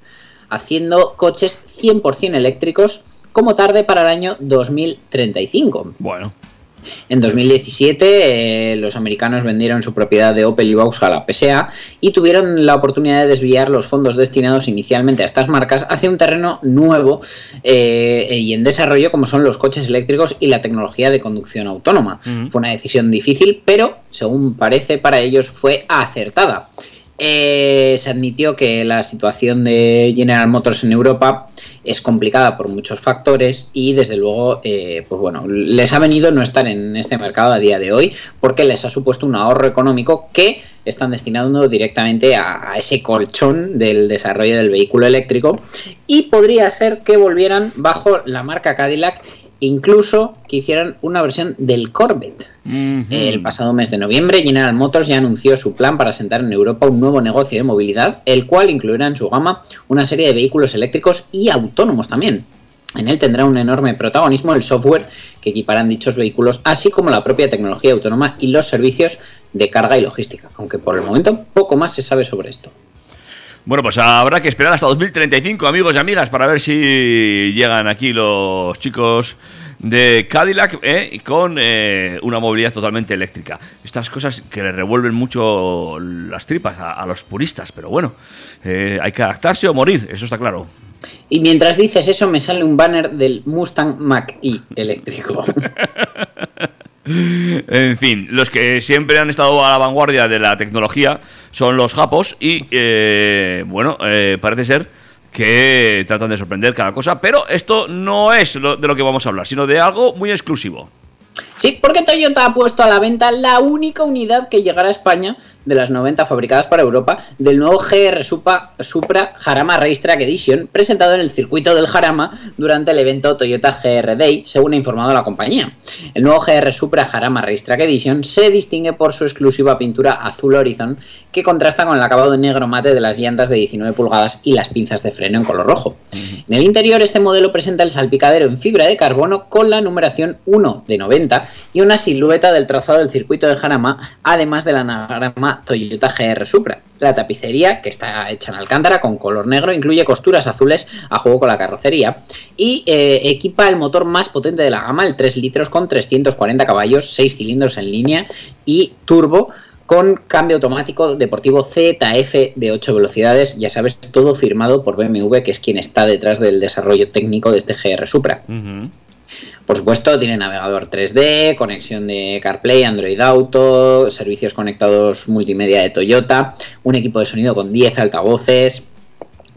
haciendo coches 100% eléctricos como tarde para el año 2035. Bueno. En 2017 eh, los americanos vendieron su propiedad de Opel y Vauxhall a PSA y tuvieron la oportunidad de desviar los fondos destinados inicialmente a estas marcas hacia un terreno nuevo eh, y en desarrollo como son los coches eléctricos y la tecnología de conducción autónoma. Fue una decisión difícil, pero según parece para ellos fue acertada. Eh, se admitió que la situación de General Motors en Europa es complicada por muchos factores y desde luego, eh, pues bueno, les ha venido no estar en este mercado a día de hoy porque les ha supuesto un ahorro económico que están destinando directamente a, a ese colchón del desarrollo del vehículo eléctrico y podría ser que volvieran bajo la marca Cadillac incluso que hicieran una versión del Corvette. El pasado mes de noviembre, General Motors ya anunció su plan para sentar en Europa un nuevo negocio de movilidad, el cual incluirá en su gama una serie de vehículos eléctricos y autónomos también. En él tendrá un enorme protagonismo el software que equiparán dichos vehículos, así como la propia tecnología autónoma y los servicios de carga y logística, aunque por el momento poco más se sabe sobre esto. Bueno, pues habrá que esperar hasta 2035, amigos y amigas, para ver si llegan aquí los chicos de Cadillac ¿eh? con eh, una movilidad totalmente eléctrica. Estas cosas que le revuelven mucho las tripas a, a los puristas, pero bueno, eh, hay que adaptarse o morir, eso está claro. Y mientras dices eso, me sale un banner del Mustang Mach-E eléctrico. En fin, los que siempre han estado a la vanguardia de la tecnología son los japos y, eh, bueno, eh, parece ser que tratan de sorprender cada cosa, pero esto no es lo- de lo que vamos a hablar, sino de algo muy exclusivo. Sí, porque Toyota ha puesto a la venta la única unidad que llegará a España de las 90 fabricadas para Europa del nuevo GR Supra, Supra Jarama Racetrack Edition presentado en el circuito del Jarama durante el evento Toyota GR Day, según ha informado la compañía. El nuevo GR Supra Jarama Racetrack Edition se distingue por su exclusiva pintura azul horizon que contrasta con el acabado negro mate de las llantas de 19 pulgadas y las pinzas de freno en color rojo. En el interior este modelo presenta el salpicadero en fibra de carbono con la numeración 1 de 90 y una silueta del trazado del circuito de Jarama, además del anagrama Toyota GR Supra. La tapicería, que está hecha en alcántara con color negro, incluye costuras azules a juego con la carrocería y eh, equipa el motor más potente de la gama, el 3 litros con 340 caballos, 6 cilindros en línea y turbo con cambio automático deportivo ZF de 8 velocidades, ya sabes, todo firmado por BMW, que es quien está detrás del desarrollo técnico de este GR Supra. Por supuesto, tiene navegador 3D, conexión de CarPlay, Android Auto, servicios conectados multimedia de Toyota, un equipo de sonido con 10 altavoces,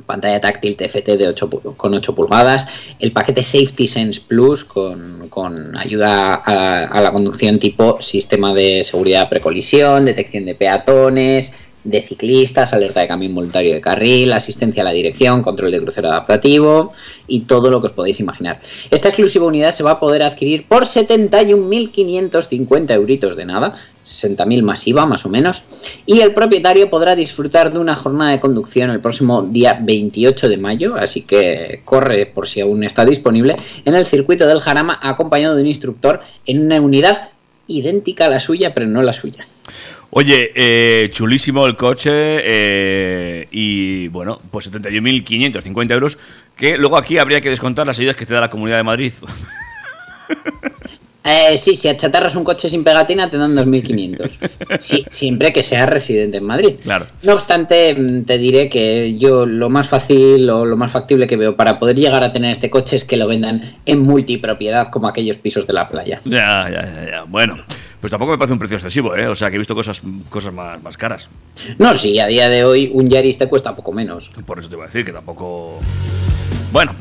pantalla táctil TFT de 8, pu- con 8 pulgadas, el paquete Safety Sense Plus con, con ayuda a, a la conducción tipo sistema de seguridad precolisión, detección de peatones, de ciclistas, alerta de cambio involuntario de carril, asistencia a la dirección, control de crucero adaptativo y todo lo que os podéis imaginar. Esta exclusiva unidad se va a poder adquirir por 71.550 euritos de nada, 60.000 masiva más o menos, y el propietario podrá disfrutar de una jornada de conducción el próximo día 28 de mayo, así que corre por si aún está disponible, en el circuito del Jarama acompañado de un instructor en una unidad idéntica a la suya, pero no la suya. Oye, eh, chulísimo el coche eh, y bueno, pues 71.550 euros, que luego aquí habría que descontar las ayudas que te da la Comunidad de Madrid. Eh, sí, si achatarras un coche sin pegatina te dan 2.500. Sí, siempre que seas residente en Madrid. Claro. No obstante, mm, te diré que yo lo más fácil o lo más factible que veo para poder llegar a tener este coche es que lo vendan en multipropiedad como aquellos pisos de la playa. Ya, ya, ya, ya. Bueno, pues tampoco me parece un precio excesivo, ¿eh? O sea, que he visto cosas, cosas más, más caras. No, sí, a día de hoy un Yaris te cuesta poco menos. Por eso te iba a decir que tampoco. Bueno.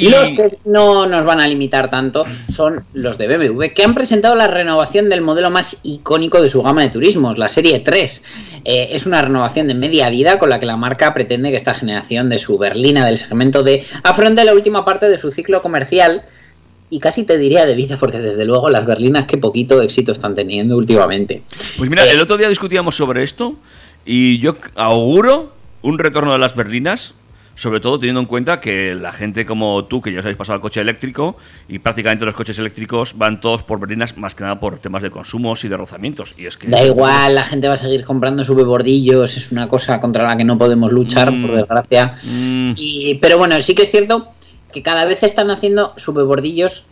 Los que no nos van a limitar tanto son los de BMW, que han presentado la renovación del modelo más icónico de su gama de turismos, la serie 3. Eh, es una renovación de media vida con la que la marca pretende que esta generación de su berlina del segmento D afronte la última parte de su ciclo comercial y casi te diría de vida, porque desde luego las berlinas qué poquito éxito están teniendo últimamente. Pues mira, Eh, el otro día discutíamos sobre esto y yo auguro un retorno de las berlinas, sobre todo teniendo en cuenta que la gente como tú, que ya os habéis pasado al coche eléctrico, y prácticamente los coches eléctricos van todos por berlinas, más que nada por temas de consumos y de rozamientos. Y es que Da igual, la gente va a seguir comprando bordillos, es una cosa contra la que no podemos luchar, Mm. por desgracia. Y, pero bueno, sí que es cierto que cada vez están haciendo bordillos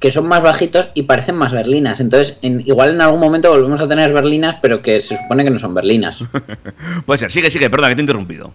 que son más bajitos y parecen más berlinas. Entonces, en- igual en algún momento volvemos a tener berlinas, pero que se supone que no son berlinas. Puede ser, sigue, sigue, perdón, que te he interrumpido.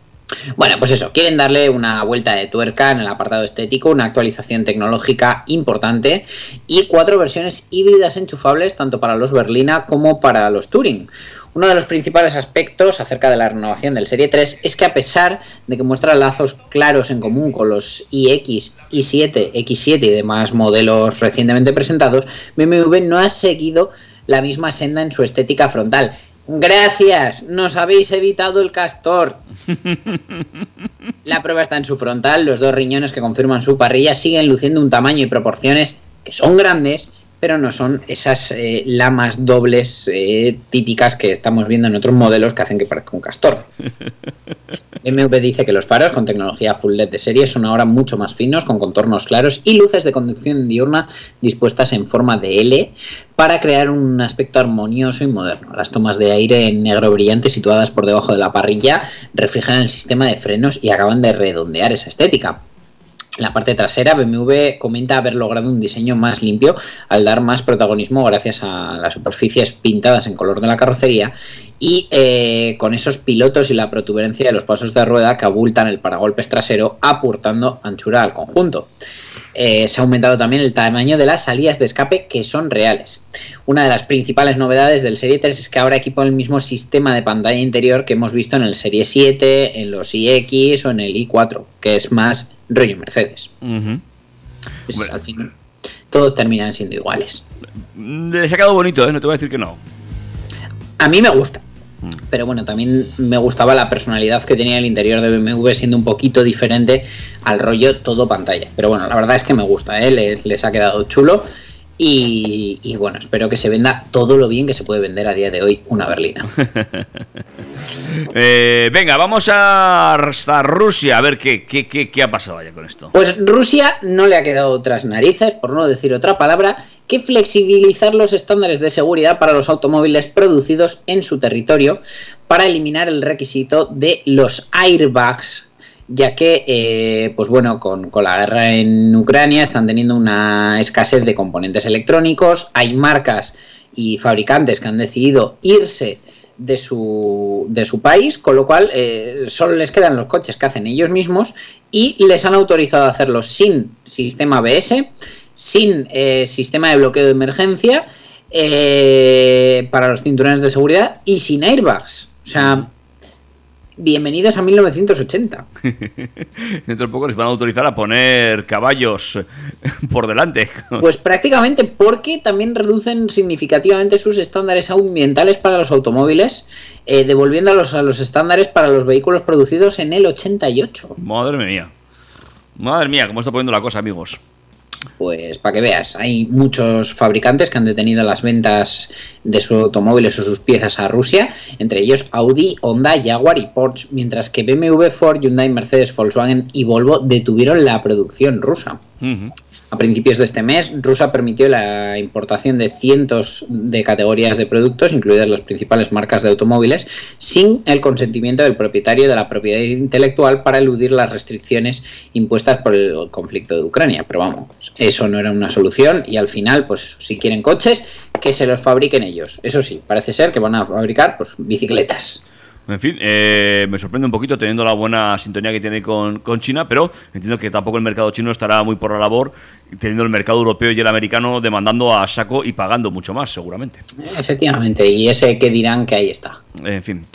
Bueno, pues eso, quieren darle una vuelta de tuerca en el apartado estético, una actualización tecnológica importante y cuatro versiones híbridas enchufables tanto para los Berlina como para los Touring. Uno de los principales aspectos acerca de la renovación del Serie 3 es que a pesar de que muestra lazos claros en común con los iX, i7, X7 y demás modelos recientemente presentados, BMW no ha seguido la misma senda en su estética frontal. Gracias, nos habéis evitado el castor. La prueba está en su frontal, los dos riñones que confirman su parrilla siguen luciendo un tamaño y proporciones que son grandes, pero no son esas eh, lamas dobles eh, típicas que estamos viendo en otros modelos que hacen que parezca un castor. BMW dice que los faros con tecnología full LED de serie son ahora mucho más finos, con contornos claros y luces de conducción diurna dispuestas en forma de L para crear un aspecto armonioso y moderno. Las tomas de aire en negro brillante situadas por debajo de la parrilla reflejan el sistema de frenos y acaban de redondear esa estética. En la parte trasera, BMW comenta haber logrado un diseño más limpio al dar más protagonismo gracias a las superficies pintadas en color de la carrocería y eh, con esos pilotos y la protuberancia de los pasos de rueda que abultan el paragolpes trasero, aportando anchura al conjunto. Eh, se ha aumentado también el tamaño de las salidas de escape que son reales. Una de las principales novedades del Serie 3 es que ahora equipa el mismo sistema de pantalla interior que hemos visto en el Serie 7, en los iX o en el i4, que es más rollo Mercedes. Pues, al final, todos terminan siendo iguales. Les ha quedado bonito, ¿eh? No te voy a decir que no. A mí me gusta. Pero bueno, también me gustaba la personalidad que tenía el interior de BMW siendo un poquito diferente al rollo todo pantalla. Pero bueno, la verdad es que me gusta, ¿eh? les, les ha quedado chulo. Y, y bueno, espero que se venda todo lo bien que se puede vender a día de hoy una berlina. Eh, venga, vamos a hasta Rusia a ver qué, qué, qué, qué ha pasado allá con esto. Pues Rusia no le ha quedado otras narices, por no decir otra palabra, que flexibilizar los estándares de seguridad para los automóviles producidos en su territorio para eliminar el requisito de los airbags ya que, eh, pues bueno, con, con, la guerra en Ucrania están teniendo una escasez de componentes electrónicos, hay marcas y fabricantes que han decidido irse de su, de su país, con lo cual eh, solo les quedan los coches que hacen ellos mismos y les han autorizado a hacerlo sin sistema ABS, sin eh, sistema de bloqueo de emergencia, eh, para los cinturones de seguridad y sin airbags. O sea, bienvenidos a 1980. Dentro de poco les van a autorizar a poner caballos por delante. Pues prácticamente porque también reducen significativamente sus estándares ambientales para los automóviles, eh, devolviendo a los, a los estándares para los vehículos producidos en el 88. Madre mía. Madre mía, cómo está poniendo la cosa, amigos. Pues para que veas, hay muchos fabricantes que han detenido las ventas de sus automóviles o sus piezas a Rusia, entre ellos Audi, Honda, Jaguar y Porsche, mientras que BMW, Ford, Hyundai, Mercedes, Volkswagen y Volvo detuvieron la producción rusa. A principios de este mes, Rusia permitió la importación de cientos de categorías de productos, incluidas las principales marcas de automóviles, sin el consentimiento del propietario de la propiedad intelectual para eludir las restricciones impuestas por el conflicto de Ucrania. Pero vamos, eso no era una solución y al final, pues eso, si quieren coches, que se los fabriquen ellos. Eso sí, parece ser que van a fabricar pues bicicletas. En fin, eh, me sorprende un poquito teniendo la buena sintonía que tiene con, con China, pero entiendo que tampoco el mercado chino estará muy por la labor, teniendo el mercado europeo y el americano demandando a saco y pagando mucho más, seguramente. Efectivamente, y ese que dirán que ahí está. En fin.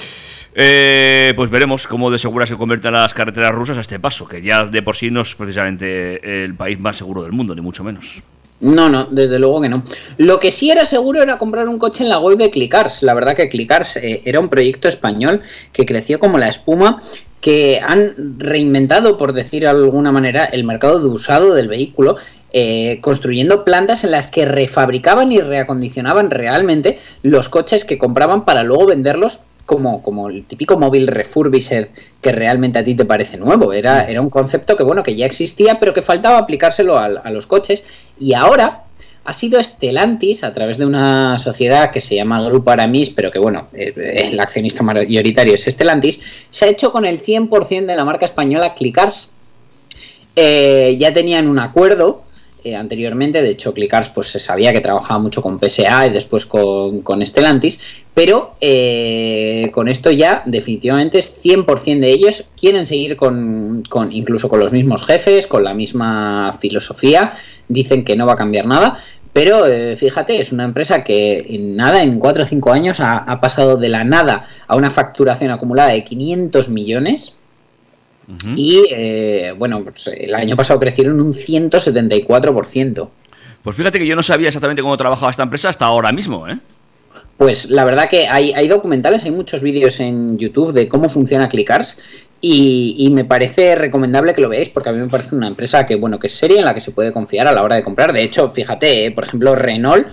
Eh, pues veremos cómo de segura se convierten las carreteras rusas a este paso, que ya de por sí no es precisamente el país más seguro del mundo, ni mucho menos. No, no, desde luego que no. Lo que sí era seguro era comprar un coche en la web de Clickars. La verdad que Clickars eh, era un proyecto español que creció como la espuma, que han reinventado, por decir de alguna manera, el mercado de usado del vehículo. eh, construyendo plantas en las que refabricaban y reacondicionaban realmente los coches que compraban para luego venderlos como, como el típico móvil refurbished que realmente a ti te parece nuevo. Era, era un concepto que bueno, que ya existía, pero que faltaba aplicárselo a, a los coches. Y ahora ha sido Stellantis, a través de una sociedad que se llama Grupo Aramis, pero que bueno, eh, el accionista mayoritario es Stellantis, se ha hecho con el 100% de la marca española Clickars. Eh, ya tenían un acuerdo eh, anteriormente, de hecho Clickars pues se sabía que trabajaba mucho con PSA y después con, con Stellantis, pero eh, con esto ya definitivamente es 100% de ellos quieren seguir con, con incluso con los mismos jefes, con la misma filosofía, dicen que no va a cambiar nada, pero eh, fíjate, es una empresa que en nada, en 4 o 5 años, ha, ha pasado de la nada a una facturación acumulada de 500 millones. Y eh, bueno, pues, el año pasado crecieron un 174%. Pues fíjate que yo no sabía exactamente cómo trabajaba esta empresa hasta ahora mismo, ¿eh? Pues la verdad que hay, hay documentales, hay muchos vídeos en YouTube de cómo funciona Clickars y, y me parece recomendable que lo veáis porque a mí me parece una empresa que bueno que es seria en la que se puede confiar a la hora de comprar. De hecho, fíjate, eh, por ejemplo, Renault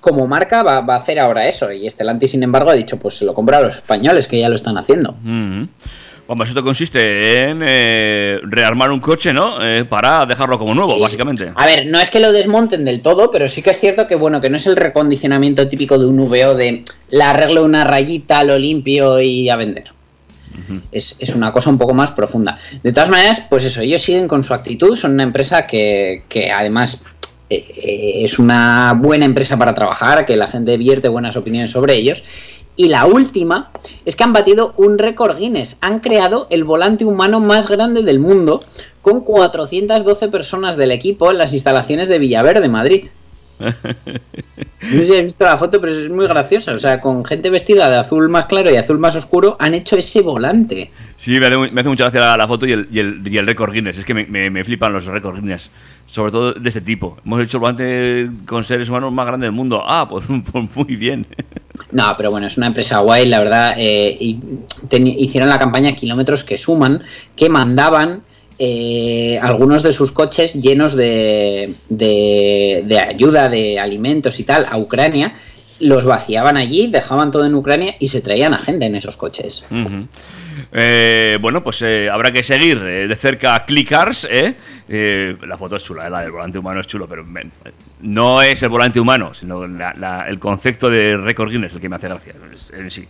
como marca va, va a hacer ahora eso y Stellantis sin embargo ha dicho pues se lo compra a los españoles que ya lo están haciendo. Mm. Vamos, esto consiste en eh, rearmar un coche, ¿no? Eh, para dejarlo como nuevo, básicamente. A ver, no es que lo desmonten del todo, pero sí que es cierto que bueno, que no es el recondicionamiento típico de un VO de la arreglo una rayita, lo limpio y a vender. Es, es una cosa un poco más profunda. De todas maneras, pues eso, ellos siguen con su actitud, son una empresa que, que además eh, eh, es una buena empresa para trabajar, que la gente vierte buenas opiniones sobre ellos. Y la última es que han batido un récord Guinness. Han creado el volante humano más grande del mundo con 412 personas del equipo en las instalaciones de Villaverde, Madrid. No sé si has visto la foto, pero es muy graciosa. O sea, con gente vestida de azul más claro y azul más oscuro, han hecho ese volante. Sí, me hace, me hace mucha gracia la, la foto y el, y, el, y el récord Guinness. Es que me, me, me flipan los récords Guinness. Sobre todo de este tipo. Hemos hecho el volante con seres humanos más grande del mundo. Ah, pues, pues muy bien. No, pero bueno, es una empresa guay, la verdad. Eh, y ten- hicieron la campaña Kilómetros que suman, que mandaban eh, algunos de sus coches llenos de, de, ayuda, de alimentos y tal, a Ucrania. Los vaciaban allí, dejaban todo en Ucrania y se traían a gente en esos coches. Eh, bueno, pues eh, habrá que seguir eh, de cerca a Clickars. ¿eh? Eh, la foto es chula, eh, la del volante humano es chulo, pero no es el volante humano, sino la- la- el concepto de récord Guinness el que me hace gracia en sí.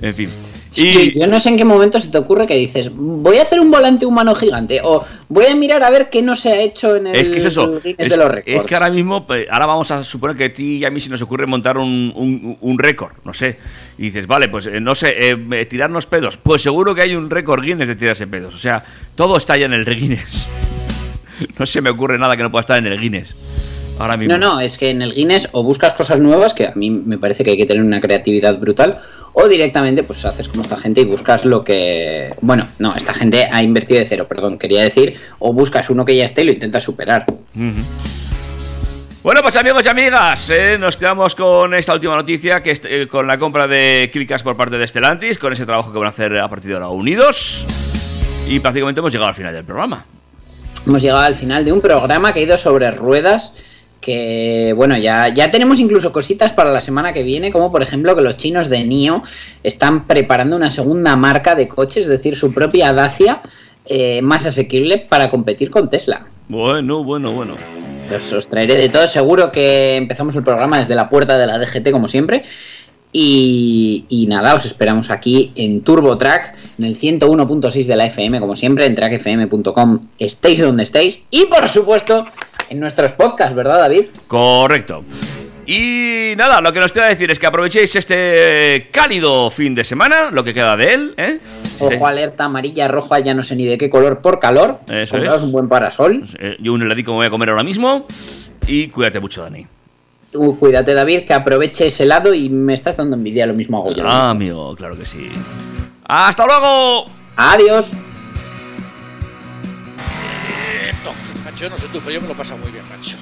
En fin. Sí, yo no sé en qué momento se te ocurre que dices, voy a hacer un volante humano gigante o voy a mirar a ver qué no se ha hecho en el Es que es eso. Guinness Es, de los es que ahora mismo, pues, ahora vamos a suponer que a ti y a mí se nos ocurre montar un, un- un récord, no sé. Y dices, vale, pues eh, no sé, eh, eh, tirarnos pedos. Pues seguro que hay un récord Guinness de tirarse pedos. O sea, todo está ya en el Guinness. No se me ocurre nada que no pueda estar en el Guinness. Ahora mismo. No, no, es que en el Guinness o buscas cosas nuevas, que a mí me parece que hay que tener una creatividad brutal, o directamente pues haces como esta gente y buscas lo que... Bueno, no, esta gente ha invertido de cero, perdón, quería decir, o buscas uno que ya esté y lo intentas superar. Ujú. Bueno, pues amigos y amigas, eh, nos quedamos con esta última noticia, que es eh, con la compra de Clickas por parte de Stellantis, con ese trabajo que van a hacer a partir de ahora unidos. Y prácticamente hemos llegado al final del programa. Hemos llegado al final de un programa que ha ido sobre ruedas, que bueno, ya, ya tenemos incluso cositas para la semana que viene, como por ejemplo que los chinos de NIO están preparando una segunda marca de coches, es decir, su propia Dacia eh, más asequible para competir con Tesla. Bueno, bueno, bueno. Os, os traeré de todo. Seguro que empezamos el programa desde la puerta de la DGT, como siempre. Y, y nada, os esperamos aquí en Turbo Track, en el 101.6 de la FM, como siempre, en trackfm.com, estéis donde estéis. Y por supuesto, en nuestros podcasts, ¿verdad, David? Correcto. Y nada, lo que nos queda decir es que aprovechéis este cálido fin de semana, lo que queda de él, ¿eh? Ojo alerta amarilla, roja, ya no sé ni de qué color por calor. Eso es. un buen parasol. Eh, Yo un heladico me voy a comer ahora mismo. Y cuídate mucho, Dani. Tú cuídate, David, que aproveche ese helado y me estás dando envidia, lo mismo hago yo. Ah, amigo, claro que sí. ¡Hasta luego! Adiós. Macho, no sé tú, pero yo me lo he pasado muy bien, macho.